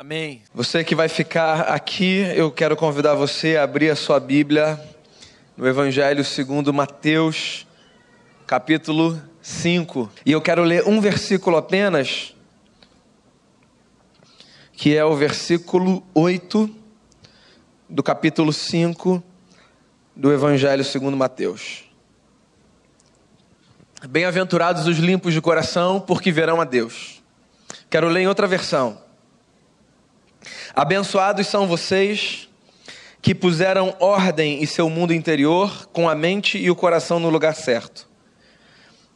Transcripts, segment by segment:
Amém. Você que vai ficar aqui, eu quero convidar você a abrir a sua Bíblia no Evangelho segundo Mateus, capítulo 5. E eu quero ler um versículo apenas, que é o versículo 8 do capítulo 5 do Evangelho segundo Mateus. Bem-aventurados os limpos de coração, porque verão a Deus. Quero ler em outra versão. Abençoados são vocês que puseram ordem em seu mundo interior, com a mente e o coração no lugar certo.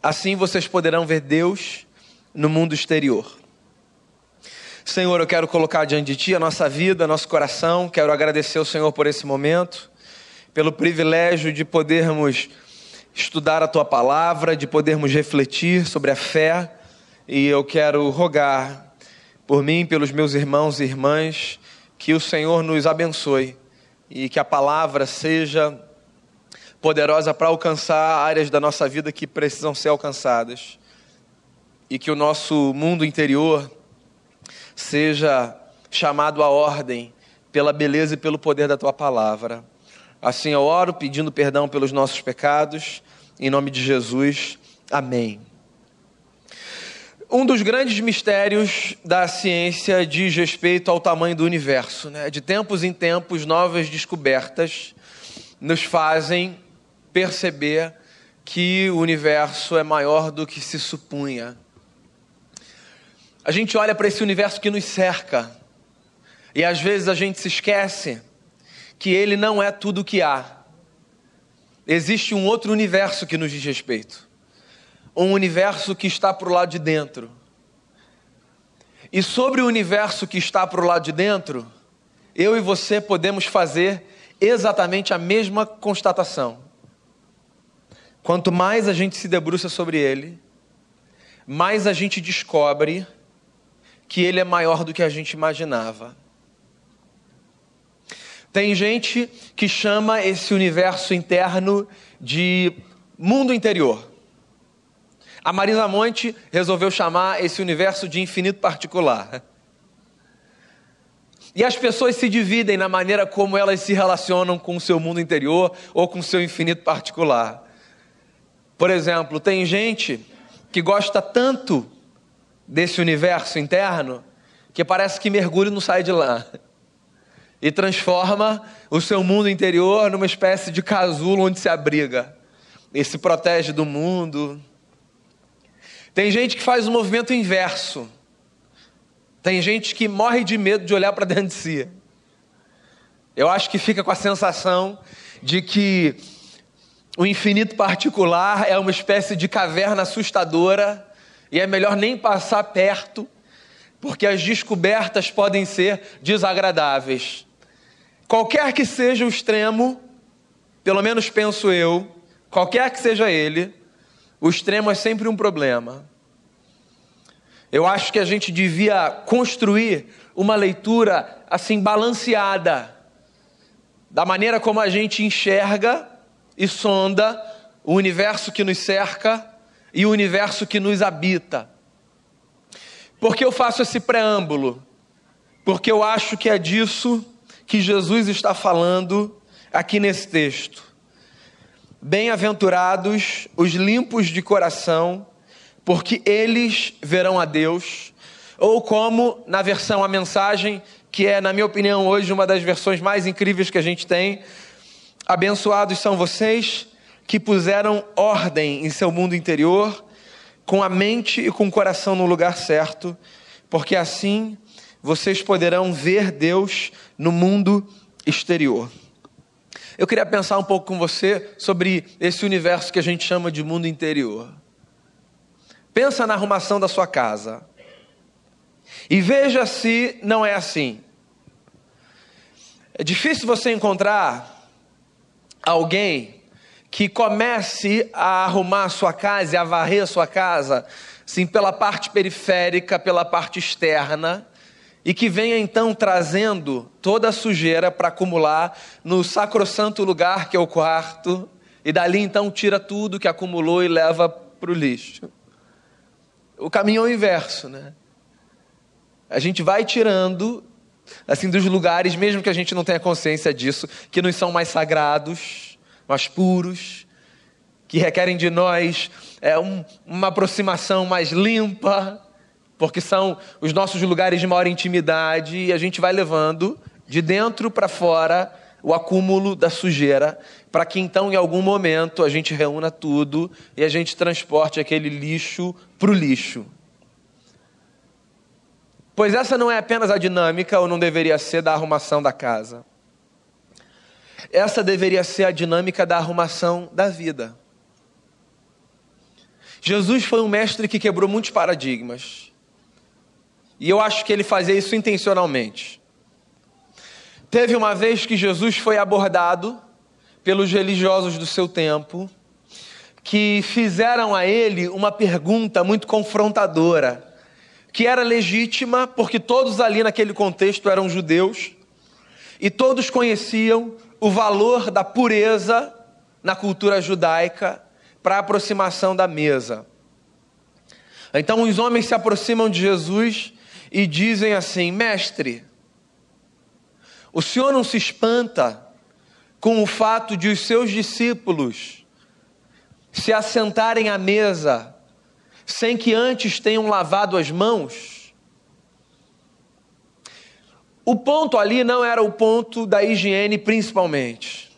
Assim vocês poderão ver Deus no mundo exterior. Senhor, eu quero colocar diante de Ti a nossa vida, nosso coração. Quero agradecer ao Senhor por esse momento, pelo privilégio de podermos estudar a Tua palavra, de podermos refletir sobre a fé. E eu quero rogar por mim, pelos meus irmãos e irmãs, que o Senhor nos abençoe e que a palavra seja poderosa para alcançar áreas da nossa vida que precisam ser alcançadas e que o nosso mundo interior seja chamado à ordem pela beleza e pelo poder da tua palavra. Assim eu oro pedindo perdão pelos nossos pecados, em nome de Jesus. Amém. Um dos grandes mistérios da ciência diz respeito ao tamanho do universo. Né? De tempos em tempos, novas descobertas nos fazem perceber que o universo é maior do que se supunha. A gente olha para esse universo que nos cerca e às vezes a gente se esquece que ele não é tudo o que há. Existe um outro universo que nos diz respeito um universo que está para o lado de dentro. E sobre o universo que está para o lado de dentro, eu e você podemos fazer exatamente a mesma constatação. Quanto mais a gente se debruça sobre ele, mais a gente descobre que ele é maior do que a gente imaginava. Tem gente que chama esse universo interno de mundo interior. A Marisa Monte resolveu chamar esse universo de infinito particular. E as pessoas se dividem na maneira como elas se relacionam com o seu mundo interior ou com o seu infinito particular. Por exemplo, tem gente que gosta tanto desse universo interno que parece que mergulha e não sai de lá. E transforma o seu mundo interior numa espécie de casulo onde se abriga. E se protege do mundo, tem gente que faz o movimento inverso. Tem gente que morre de medo de olhar para dentro de si. Eu acho que fica com a sensação de que o infinito particular é uma espécie de caverna assustadora e é melhor nem passar perto, porque as descobertas podem ser desagradáveis. Qualquer que seja o extremo, pelo menos penso eu, qualquer que seja ele, o extremo é sempre um problema. Eu acho que a gente devia construir uma leitura assim balanceada da maneira como a gente enxerga e sonda o universo que nos cerca e o universo que nos habita. Por que eu faço esse preâmbulo? Porque eu acho que é disso que Jesus está falando aqui nesse texto. Bem-aventurados os limpos de coração, porque eles verão a Deus. Ou como na versão a mensagem, que é, na minha opinião, hoje uma das versões mais incríveis que a gente tem. Abençoados são vocês que puseram ordem em seu mundo interior, com a mente e com o coração no lugar certo, porque assim vocês poderão ver Deus no mundo exterior. Eu queria pensar um pouco com você sobre esse universo que a gente chama de mundo interior. Pensa na arrumação da sua casa. E veja se não é assim. É difícil você encontrar alguém que comece a arrumar a sua casa e a varrer a sua casa, assim, pela parte periférica, pela parte externa, e que venha então trazendo toda a sujeira para acumular no sacrossanto lugar que é o quarto, e dali então tira tudo que acumulou e leva para o lixo. O caminho é o inverso, né? A gente vai tirando assim, dos lugares, mesmo que a gente não tenha consciência disso, que nos são mais sagrados, mais puros, que requerem de nós é, um, uma aproximação mais limpa, porque são os nossos lugares de maior intimidade e a gente vai levando de dentro para fora o acúmulo da sujeira, para que então em algum momento a gente reúna tudo e a gente transporte aquele lixo para o lixo. Pois essa não é apenas a dinâmica, ou não deveria ser, da arrumação da casa. Essa deveria ser a dinâmica da arrumação da vida. Jesus foi um mestre que quebrou muitos paradigmas. E eu acho que ele fazia isso intencionalmente. Teve uma vez que Jesus foi abordado pelos religiosos do seu tempo, que fizeram a ele uma pergunta muito confrontadora que era legítima, porque todos ali naquele contexto eram judeus, e todos conheciam o valor da pureza na cultura judaica para a aproximação da mesa. Então os homens se aproximam de Jesus e dizem assim: Mestre, o senhor não se espanta com o fato de os seus discípulos se assentarem à mesa sem que antes tenham lavado as mãos. O ponto ali não era o ponto da higiene, principalmente.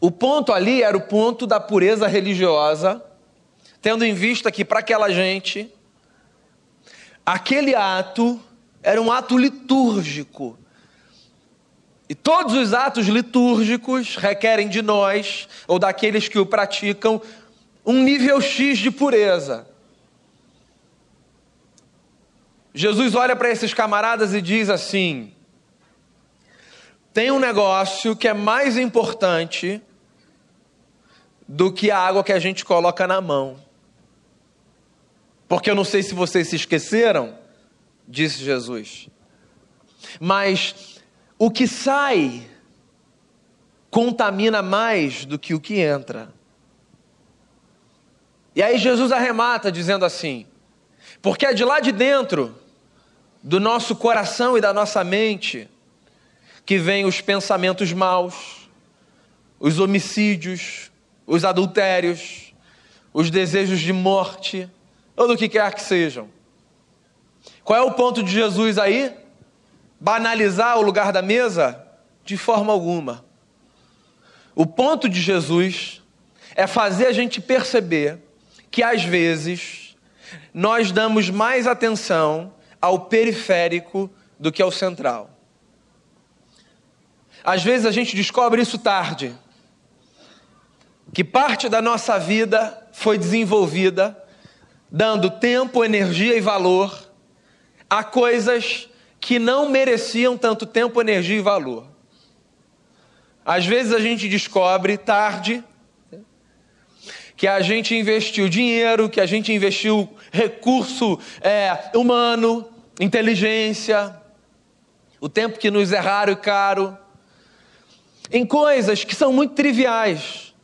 O ponto ali era o ponto da pureza religiosa, tendo em vista que para aquela gente, aquele ato era um ato litúrgico. E todos os atos litúrgicos requerem de nós, ou daqueles que o praticam, um nível X de pureza. Jesus olha para esses camaradas e diz assim: tem um negócio que é mais importante do que a água que a gente coloca na mão. Porque eu não sei se vocês se esqueceram, disse Jesus, mas o que sai contamina mais do que o que entra. E aí Jesus arremata dizendo assim: porque é de lá de dentro, do nosso coração e da nossa mente, que vêm os pensamentos maus, os homicídios, os adultérios, os desejos de morte, ou do que quer que sejam. Qual é o ponto de Jesus aí? Banalizar o lugar da mesa? De forma alguma. O ponto de Jesus é fazer a gente perceber que às vezes nós damos mais atenção ao periférico do que ao central. Às vezes a gente descobre isso tarde, que parte da nossa vida foi desenvolvida dando tempo, energia e valor a coisas que não mereciam tanto tempo, energia e valor. Às vezes a gente descobre tarde que a gente investiu dinheiro, que a gente investiu recurso é, humano, inteligência, o tempo que nos é raro e caro, em coisas que são muito triviais,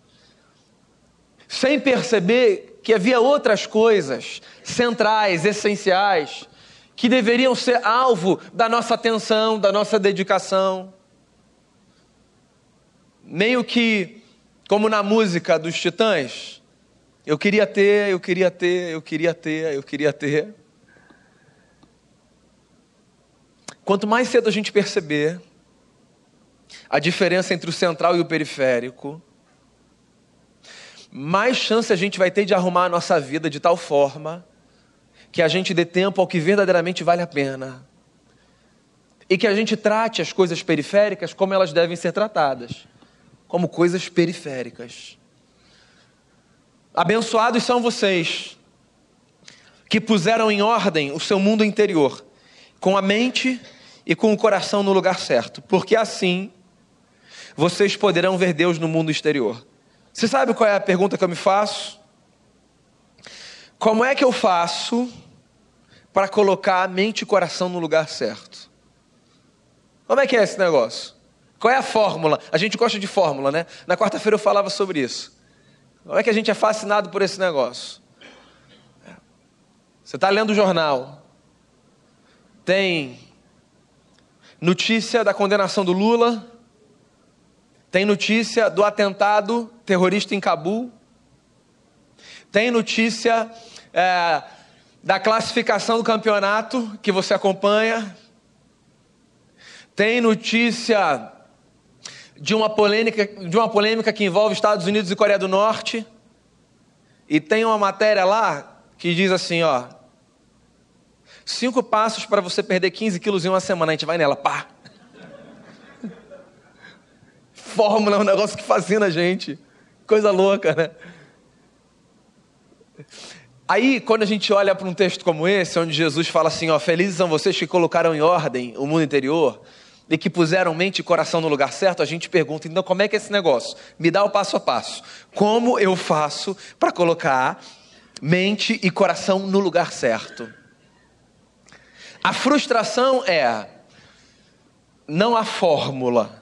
sem perceber que havia outras coisas centrais, essenciais, que deveriam ser alvo da nossa atenção, da nossa dedicação. Meio que como na música dos Titãs, eu queria ter, eu queria ter, eu queria ter, eu queria ter. Quanto mais cedo a gente perceber a diferença entre o central e o periférico, mais chance a gente vai ter de arrumar a nossa vida de tal forma que a gente dê tempo ao que verdadeiramente vale a pena. E que a gente trate as coisas periféricas como elas devem ser tratadas como coisas periféricas. Abençoados são vocês que puseram em ordem o seu mundo interior, com a mente e com o coração no lugar certo, porque assim vocês poderão ver Deus no mundo exterior. Você sabe qual é a pergunta que eu me faço? Como é que eu faço para colocar a mente e coração no lugar certo? Como é que é esse negócio? Qual é a fórmula? A gente gosta de fórmula, né? Na quarta-feira eu falava sobre isso. Como é que a gente é fascinado por esse negócio? Você está lendo o jornal, tem notícia da condenação do Lula, tem notícia do atentado terrorista em Cabul, tem notícia é, da classificação do campeonato que você acompanha, tem notícia de uma polêmica, de uma polêmica que envolve Estados Unidos e Coreia do Norte, e tem uma matéria lá que diz assim, ó, cinco passos para você perder 15 quilos em uma semana, a gente vai nela, pá. Fórmula é um negócio que fascina a gente, coisa louca, né? Aí, quando a gente olha para um texto como esse, onde Jesus fala assim: ó, felizes são vocês que colocaram em ordem o mundo interior e que puseram mente e coração no lugar certo, a gente pergunta: então, como é que é esse negócio? Me dá o passo a passo. Como eu faço para colocar mente e coração no lugar certo? A frustração é não a fórmula.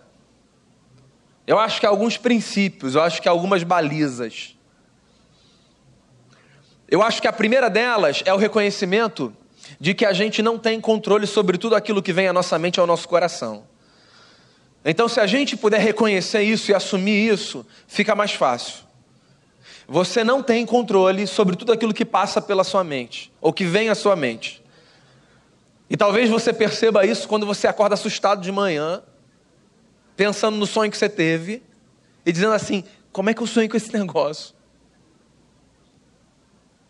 Eu acho que alguns princípios, eu acho que algumas balizas. Eu acho que a primeira delas é o reconhecimento de que a gente não tem controle sobre tudo aquilo que vem à nossa mente e ao nosso coração. Então, se a gente puder reconhecer isso e assumir isso, fica mais fácil. Você não tem controle sobre tudo aquilo que passa pela sua mente, ou que vem à sua mente. E talvez você perceba isso quando você acorda assustado de manhã, pensando no sonho que você teve, e dizendo assim: como é que eu sonhei com esse negócio?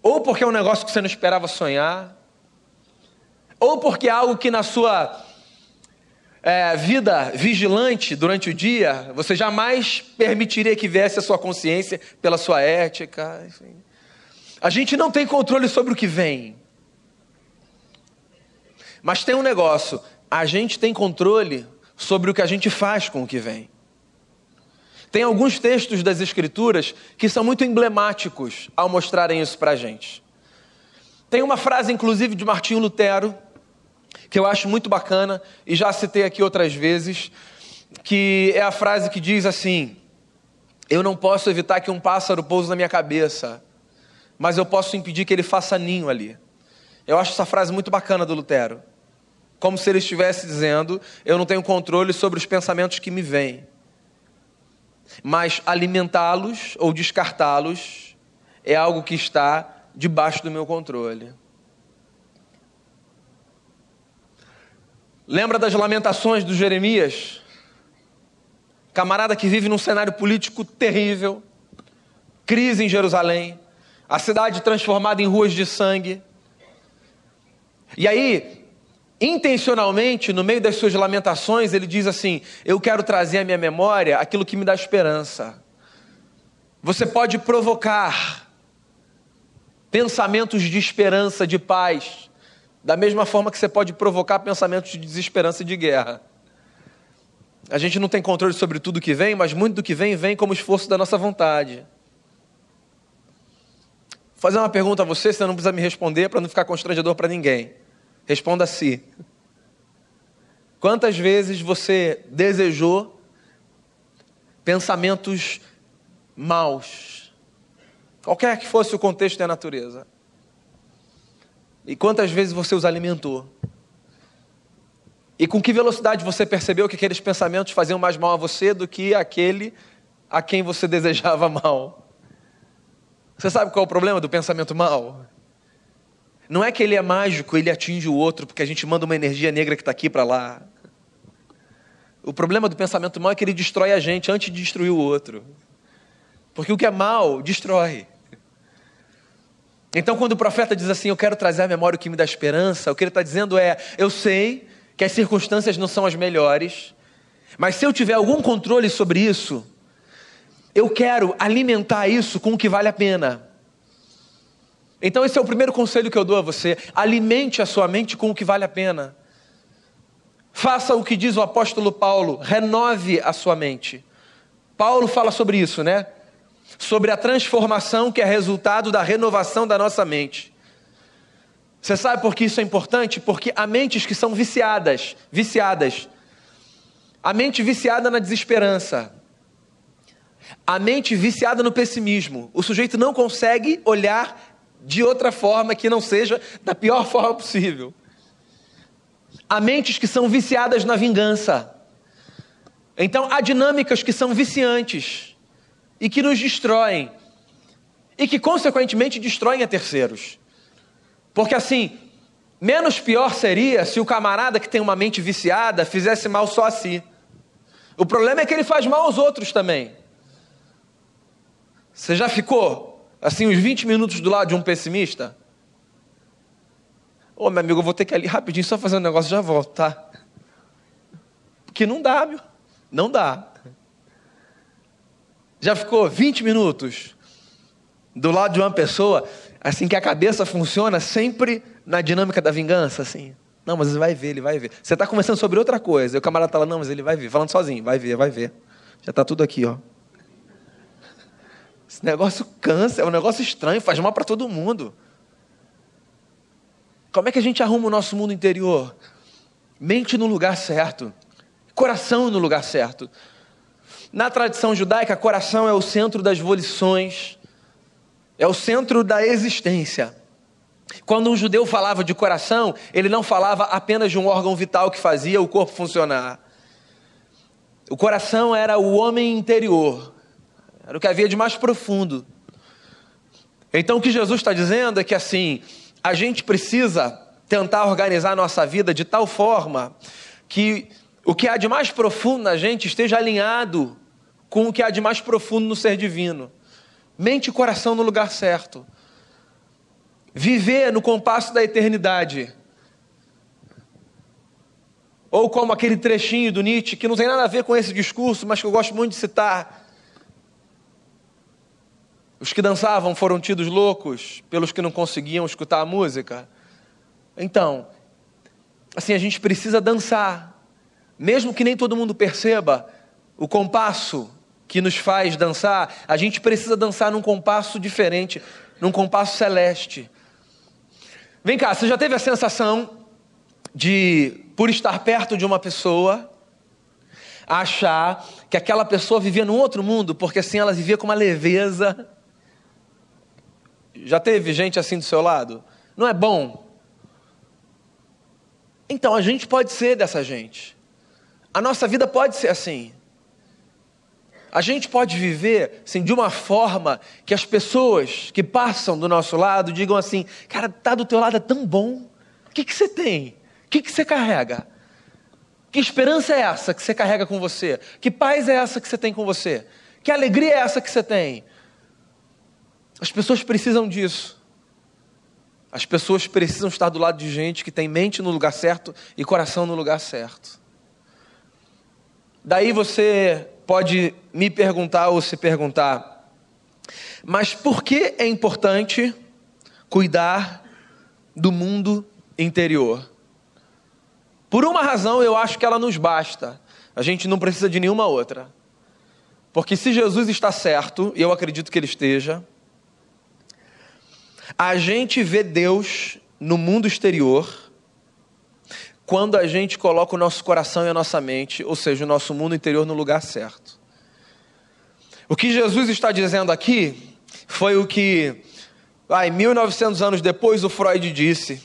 ou porque é um negócio que você não esperava sonhar, ou porque é algo que na sua é, vida vigilante durante o dia, você jamais permitiria que viesse a sua consciência pela sua ética. Enfim. A gente não tem controle sobre o que vem. Mas tem um negócio: a gente tem controle sobre o que a gente faz com o que vem. Tem alguns textos das Escrituras que são muito emblemáticos ao mostrarem isso para a gente. Tem uma frase, inclusive, de Martinho Lutero, que eu acho muito bacana, e já citei aqui outras vezes, que é a frase que diz assim: Eu não posso evitar que um pássaro pouse na minha cabeça, mas eu posso impedir que ele faça ninho ali. Eu acho essa frase muito bacana do Lutero. Como se ele estivesse dizendo: Eu não tenho controle sobre os pensamentos que me vêm mas alimentá-los ou descartá-los é algo que está debaixo do meu controle. Lembra das lamentações do Jeremias? Camarada que vive num cenário político terrível, crise em Jerusalém, a cidade transformada em ruas de sangue. E aí, intencionalmente, no meio das suas lamentações, ele diz assim: Eu quero trazer à minha memória aquilo que me dá esperança. Você pode provocar pensamentos de esperança, de paz, da mesma forma que você pode provocar pensamentos de desesperança e de guerra. A gente não tem controle sobre tudo que vem, mas muito do que vem, vem como esforço da nossa vontade. Vou fazer uma pergunta a você, você não precisa me responder para não ficar constrangedor para ninguém. Responda a si. Quantas vezes você desejou pensamentos maus, qualquer que fosse o contexto e a natureza? E quantas vezes você os alimentou? E com que velocidade você percebeu que aqueles pensamentos faziam mais mal a você do que aquele a quem você desejava mal? Você sabe qual é o problema do pensamento mal? Não é que ele é mágico, ele atinge o outro, porque a gente manda uma energia negra que está aqui para lá. O problema do pensamento mal é que ele destrói a gente antes de destruir o outro. Porque o que é mal, destrói. Então, quando o profeta diz assim, eu quero trazer à memória o que me dá esperança, o que ele está dizendo é: eu sei que as circunstâncias não são as melhores, mas se eu tiver algum controle sobre isso, eu quero alimentar isso com o que vale a pena. Então, esse é o primeiro conselho que eu dou a você: alimente a sua mente com o que vale a pena. Faça o que diz o apóstolo Paulo, renove a sua mente. Paulo fala sobre isso, né? Sobre a transformação que é resultado da renovação da nossa mente. Você sabe por que isso é importante? Porque há mentes que são viciadas, viciadas. A mente viciada na desesperança. A mente viciada no pessimismo. O sujeito não consegue olhar de outra forma que não seja da pior forma possível. há mentes que são viciadas na vingança. Então, há dinâmicas que são viciantes e que nos destroem e que, consequentemente, destroem a terceiros. Porque, assim, menos pior seria se o camarada que tem uma mente viciada fizesse mal só a si. O problema é que ele faz mal aos outros também. Você já ficou, assim, uns 20 minutos do lado de um pessimista? Ô, meu amigo, eu vou ter que ir ali rapidinho só fazer um negócio e já volto, tá? Porque não dá, meu. Não dá. Já ficou 20 minutos do lado de uma pessoa, assim que a cabeça funciona sempre na dinâmica da vingança, assim. Não, mas ele vai ver, ele vai ver. Você está conversando sobre outra coisa, e o camarada está lá, não, mas ele vai ver, falando sozinho, vai ver, vai ver. Já está tudo aqui, ó. Esse negócio cansa, é um negócio estranho, faz mal para todo mundo. Como é que a gente arruma o nosso mundo interior? Mente no lugar certo, coração no lugar certo. Na tradição judaica, coração é o centro das volições, é o centro da existência. Quando um judeu falava de coração, ele não falava apenas de um órgão vital que fazia o corpo funcionar. O coração era o homem interior, era o que havia de mais profundo. Então o que Jesus está dizendo é que assim, a gente precisa tentar organizar a nossa vida de tal forma que o que há de mais profundo na gente esteja alinhado com o que há de mais profundo no ser divino. Mente e coração no lugar certo. Viver no compasso da eternidade. Ou como aquele trechinho do Nietzsche, que não tem nada a ver com esse discurso, mas que eu gosto muito de citar. Os que dançavam foram tidos loucos pelos que não conseguiam escutar a música. Então, assim, a gente precisa dançar, mesmo que nem todo mundo perceba o compasso que nos faz dançar, a gente precisa dançar num compasso diferente, num compasso celeste. Vem cá, você já teve a sensação de, por estar perto de uma pessoa, achar que aquela pessoa vivia num outro mundo, porque assim ela vivia com uma leveza. Já teve gente assim do seu lado? Não é bom? Então a gente pode ser dessa gente. A nossa vida pode ser assim. A gente pode viver assim, de uma forma que as pessoas que passam do nosso lado digam assim: cara, tá do teu lado é tão bom. O que, que você tem? O que, que você carrega? Que esperança é essa que você carrega com você? Que paz é essa que você tem com você? Que alegria é essa que você tem? As pessoas precisam disso. As pessoas precisam estar do lado de gente que tem mente no lugar certo e coração no lugar certo. Daí você pode me perguntar ou se perguntar, mas por que é importante cuidar do mundo interior? Por uma razão, eu acho que ela nos basta. A gente não precisa de nenhuma outra. Porque se Jesus está certo, e eu acredito que ele esteja, a gente vê Deus no mundo exterior quando a gente coloca o nosso coração e a nossa mente, ou seja, o nosso mundo interior no lugar certo. O que Jesus está dizendo aqui foi o que, ai, 1900 anos depois, o Freud disse,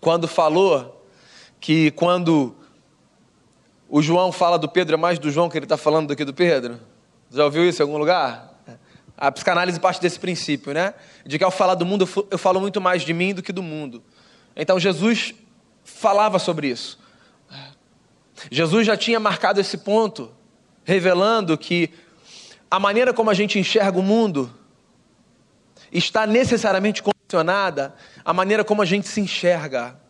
quando falou que quando o João fala do Pedro, é mais do João que ele está falando do que do Pedro? Já ouviu isso em algum lugar? A psicanálise parte desse princípio, né? De que ao falar do mundo, eu falo muito mais de mim do que do mundo. Então Jesus falava sobre isso. Jesus já tinha marcado esse ponto, revelando que a maneira como a gente enxerga o mundo está necessariamente condicionada à maneira como a gente se enxerga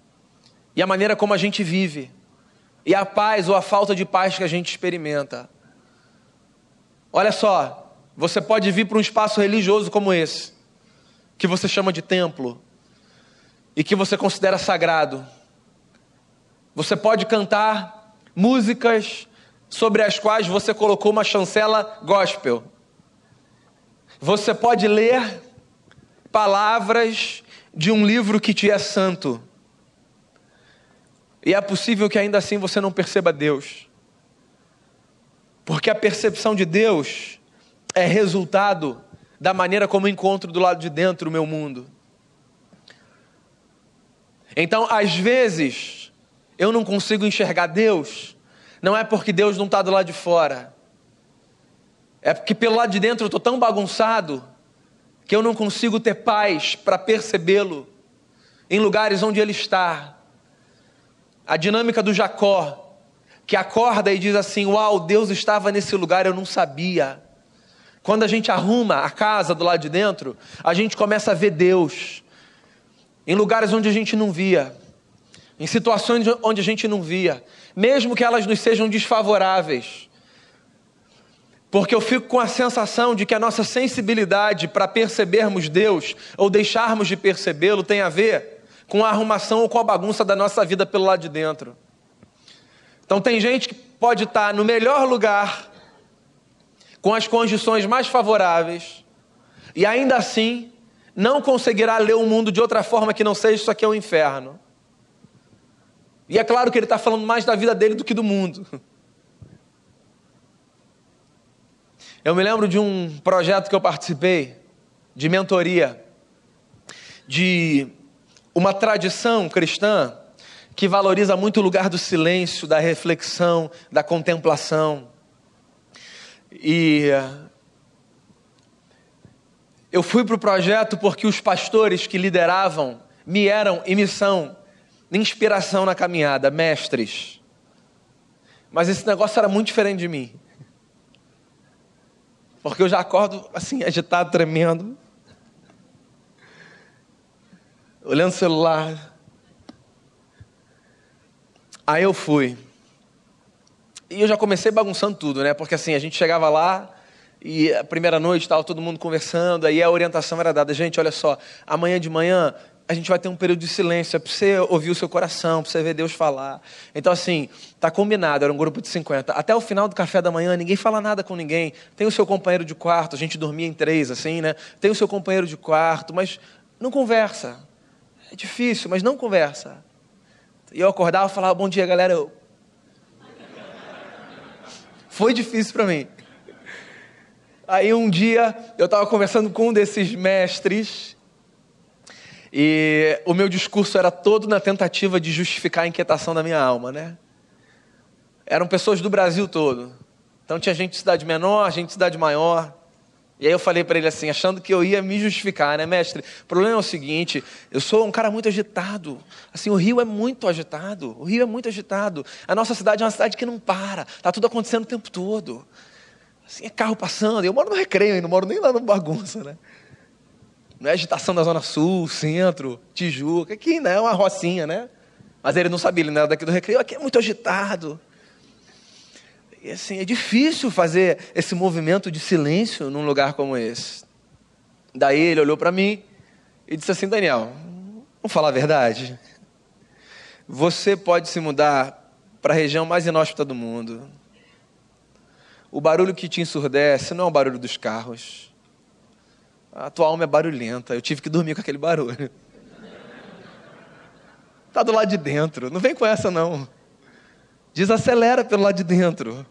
e à maneira como a gente vive e a paz ou a falta de paz que a gente experimenta. Olha só, você pode vir para um espaço religioso como esse, que você chama de templo e que você considera sagrado. Você pode cantar músicas sobre as quais você colocou uma chancela gospel. Você pode ler palavras de um livro que te é santo. E é possível que ainda assim você não perceba Deus. Porque a percepção de Deus é resultado da maneira como encontro do lado de dentro o meu mundo. Então, às vezes, eu não consigo enxergar Deus, não é porque Deus não está do lado de fora. É porque pelo lado de dentro eu estou tão bagunçado que eu não consigo ter paz para percebê-lo em lugares onde ele está. A dinâmica do Jacó, que acorda e diz assim: Uau, Deus estava nesse lugar, eu não sabia. Quando a gente arruma a casa do lado de dentro, a gente começa a ver Deus em lugares onde a gente não via, em situações onde a gente não via, mesmo que elas nos sejam desfavoráveis. Porque eu fico com a sensação de que a nossa sensibilidade para percebermos Deus ou deixarmos de percebê-lo tem a ver com a arrumação ou com a bagunça da nossa vida pelo lado de dentro. Então tem gente que pode estar no melhor lugar, com as condições mais favoráveis, e ainda assim não conseguirá ler o mundo de outra forma que não seja isso aqui é o um inferno. E é claro que ele está falando mais da vida dele do que do mundo. Eu me lembro de um projeto que eu participei, de mentoria, de uma tradição cristã que valoriza muito o lugar do silêncio, da reflexão, da contemplação. E eu fui para o projeto porque os pastores que lideravam me eram e me são inspiração na caminhada, mestres. Mas esse negócio era muito diferente de mim. Porque eu já acordo assim, agitado, tremendo. Olhando o celular. Aí eu fui. E eu já comecei bagunçando tudo, né? Porque assim, a gente chegava lá e a primeira noite estava todo mundo conversando, aí a orientação era dada, gente, olha só, amanhã de manhã a gente vai ter um período de silêncio, é para você ouvir o seu coração, para você ver Deus falar. Então, assim, tá combinado, era um grupo de 50. Até o final do café da manhã, ninguém fala nada com ninguém. Tem o seu companheiro de quarto, a gente dormia em três, assim, né? Tem o seu companheiro de quarto, mas não conversa. É difícil, mas não conversa. E eu acordava e falava, bom dia, galera. Eu... Foi difícil para mim. Aí um dia eu estava conversando com um desses mestres e o meu discurso era todo na tentativa de justificar a inquietação da minha alma, né? Eram pessoas do Brasil todo. Então tinha gente de cidade menor, gente de cidade maior. E aí eu falei para ele assim, achando que eu ia me justificar, né, mestre? O problema é o seguinte, eu sou um cara muito agitado. Assim, o Rio é muito agitado. O Rio é muito agitado. A nossa cidade é uma cidade que não para. Tá tudo acontecendo o tempo todo. Assim, é carro passando. Eu moro no recreio, não moro nem lá no bagunça, né? Não é agitação da Zona Sul, Centro, Tijuca. Aqui não é uma rocinha, né? Mas ele não sabia, ele não era daqui do Recreio. Aqui é muito agitado. E assim, é difícil fazer esse movimento de silêncio num lugar como esse. Daí ele olhou para mim e disse assim: Daniel, vamos falar a verdade. Você pode se mudar para a região mais inóspita do mundo. O barulho que te ensurdece não é o barulho dos carros a tua alma é barulhenta. Eu tive que dormir com aquele barulho. Está do lado de dentro. Não vem com essa, não. Desacelera pelo lado de dentro.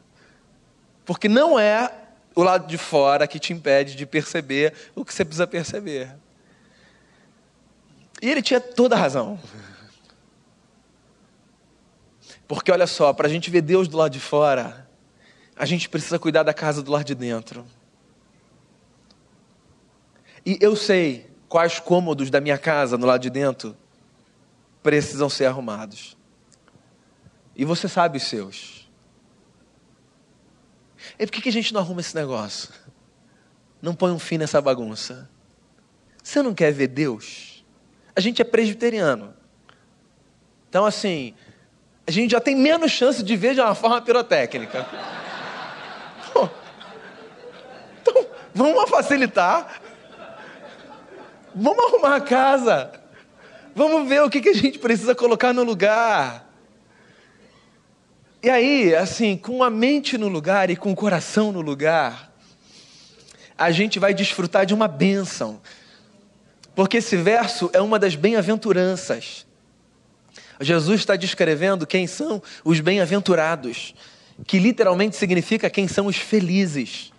Porque não é o lado de fora que te impede de perceber o que você precisa perceber. E ele tinha toda a razão. Porque olha só, para a gente ver Deus do lado de fora, a gente precisa cuidar da casa do lado de dentro. E eu sei quais cômodos da minha casa, no lado de dentro, precisam ser arrumados. E você sabe os seus. E por que a gente não arruma esse negócio? Não põe um fim nessa bagunça. Você não quer ver Deus? A gente é presbiteriano. Então, assim, a gente já tem menos chance de ver de uma forma pirotécnica. Então, vamos facilitar Vamos arrumar a casa. Vamos ver o que, que a gente precisa colocar no lugar. E aí, assim, com a mente no lugar e com o coração no lugar, a gente vai desfrutar de uma bênção. Porque esse verso é uma das bem-aventuranças. Jesus está descrevendo quem são os bem-aventurados, que literalmente significa quem são os felizes.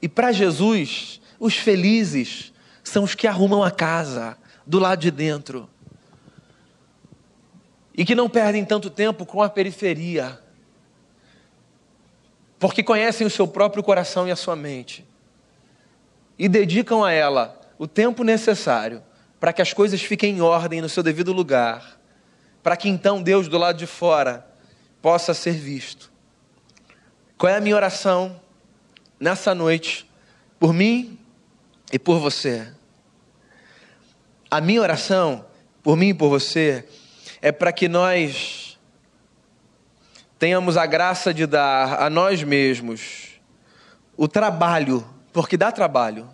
E para Jesus, os felizes são os que arrumam a casa do lado de dentro. E que não perdem tanto tempo com a periferia, porque conhecem o seu próprio coração e a sua mente, e dedicam a ela o tempo necessário para que as coisas fiquem em ordem no seu devido lugar, para que então Deus do lado de fora possa ser visto. Qual é a minha oração nessa noite por mim e por você? A minha oração por mim e por você é para que nós tenhamos a graça de dar a nós mesmos o trabalho, porque dá trabalho,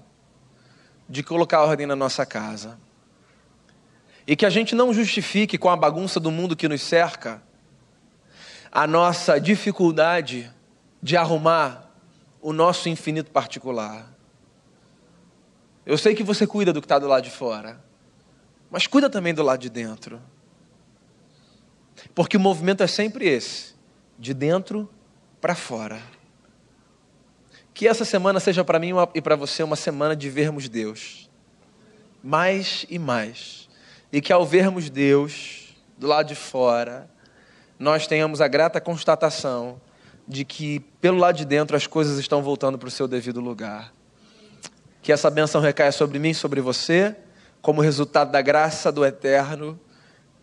de colocar ordem na nossa casa. E que a gente não justifique com a bagunça do mundo que nos cerca a nossa dificuldade de arrumar o nosso infinito particular. Eu sei que você cuida do que está do lado de fora, mas cuida também do lado de dentro. Porque o movimento é sempre esse, de dentro para fora. Que essa semana seja para mim e para você uma semana de vermos Deus, mais e mais. E que ao vermos Deus do lado de fora, nós tenhamos a grata constatação de que pelo lado de dentro as coisas estão voltando para o seu devido lugar. Que essa benção recaia sobre mim, sobre você, como resultado da graça do eterno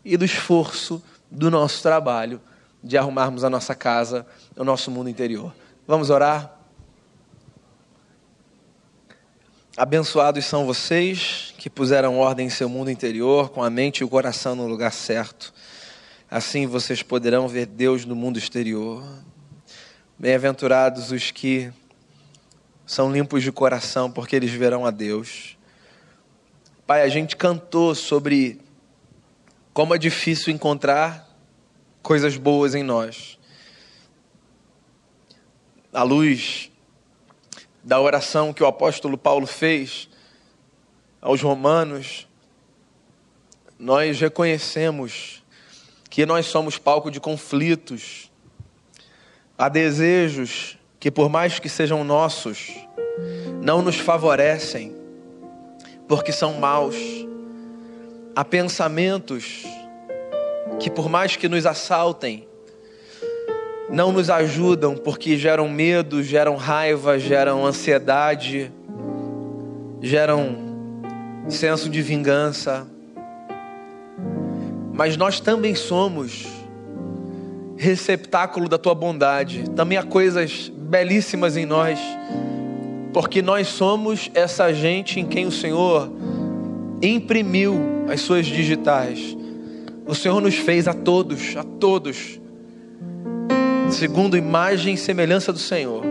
e do esforço do nosso trabalho de arrumarmos a nossa casa, o nosso mundo interior. Vamos orar? Abençoados são vocês que puseram ordem em seu mundo interior, com a mente e o coração no lugar certo. Assim vocês poderão ver Deus no mundo exterior. Bem-aventurados os que são limpos de coração, porque eles verão a Deus. Pai, a gente cantou sobre como é difícil encontrar coisas boas em nós. À luz da oração que o apóstolo Paulo fez aos Romanos, nós reconhecemos que nós somos palco de conflitos, há desejos que, por mais que sejam nossos, não nos favorecem, porque são maus há pensamentos que, por mais que nos assaltem, não nos ajudam porque geram medo, geram raiva, geram ansiedade, geram senso de vingança. Mas nós também somos receptáculo da tua bondade. Também há coisas belíssimas em nós, porque nós somos essa gente em quem o Senhor imprimiu as suas digitais. O Senhor nos fez a todos, a todos, segundo imagem e semelhança do Senhor.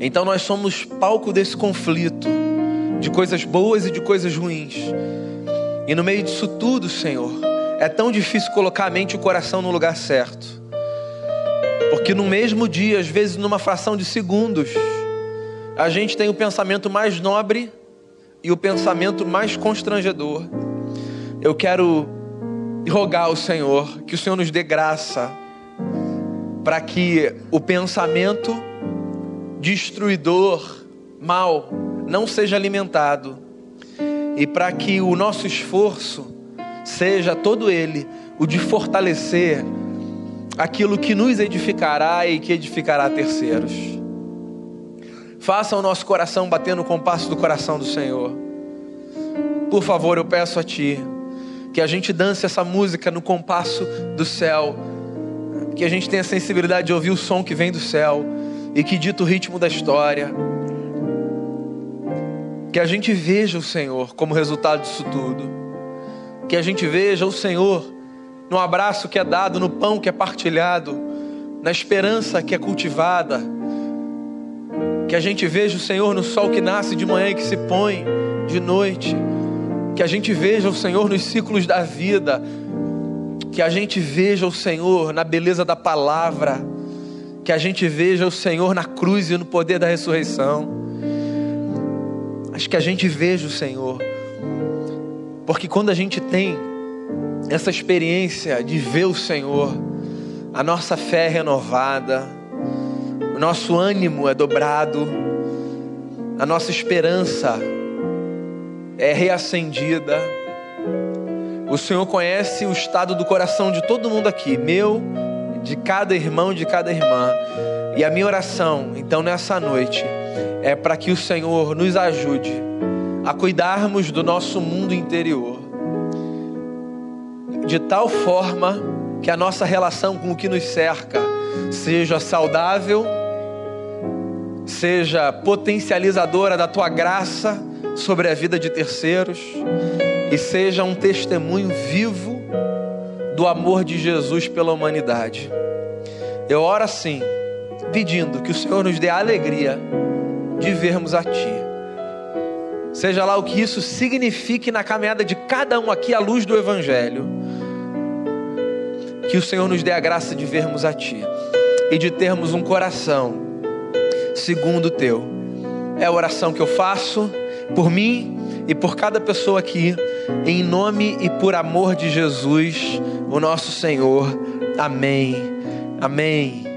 Então nós somos palco desse conflito, de coisas boas e de coisas ruins. E no meio disso tudo, Senhor, é tão difícil colocar a mente e o coração no lugar certo. Porque no mesmo dia, às vezes numa fração de segundos, a gente tem o pensamento mais nobre e o pensamento mais constrangedor. Eu quero rogar ao Senhor que o Senhor nos dê graça para que o pensamento destruidor, mal, não seja alimentado e para que o nosso esforço seja todo ele o de fortalecer aquilo que nos edificará e que edificará terceiros. Faça o nosso coração bater no compasso do coração do Senhor. Por favor, eu peço a Ti que a gente dance essa música no compasso do céu, que a gente tenha a sensibilidade de ouvir o som que vem do céu e que dita o ritmo da história. Que a gente veja o Senhor como resultado disso tudo. Que a gente veja o Senhor no abraço que é dado, no pão que é partilhado, na esperança que é cultivada que a gente veja o Senhor no sol que nasce de manhã e que se põe de noite. Que a gente veja o Senhor nos ciclos da vida. Que a gente veja o Senhor na beleza da palavra. Que a gente veja o Senhor na cruz e no poder da ressurreição. Mas que a gente veja o Senhor. Porque quando a gente tem essa experiência de ver o Senhor, a nossa fé é renovada nosso ânimo é dobrado, a nossa esperança é reacendida, O Senhor conhece o estado do coração de todo mundo aqui, meu, de cada irmão, de cada irmã. E a minha oração, então, nessa noite, é para que o Senhor nos ajude a cuidarmos do nosso mundo interior, de tal forma que a nossa relação com o que nos cerca seja saudável, seja potencializadora da tua graça sobre a vida de terceiros e seja um testemunho vivo do amor de Jesus pela humanidade. Eu oro assim, pedindo que o Senhor nos dê a alegria de vermos a Ti. Seja lá o que isso signifique na caminhada de cada um aqui à luz do Evangelho. Que o Senhor nos dê a graça de vermos a Ti e de termos um coração segundo o Teu. É a oração que eu faço por mim e por cada pessoa aqui, em nome e por amor de Jesus, o nosso Senhor. Amém. Amém.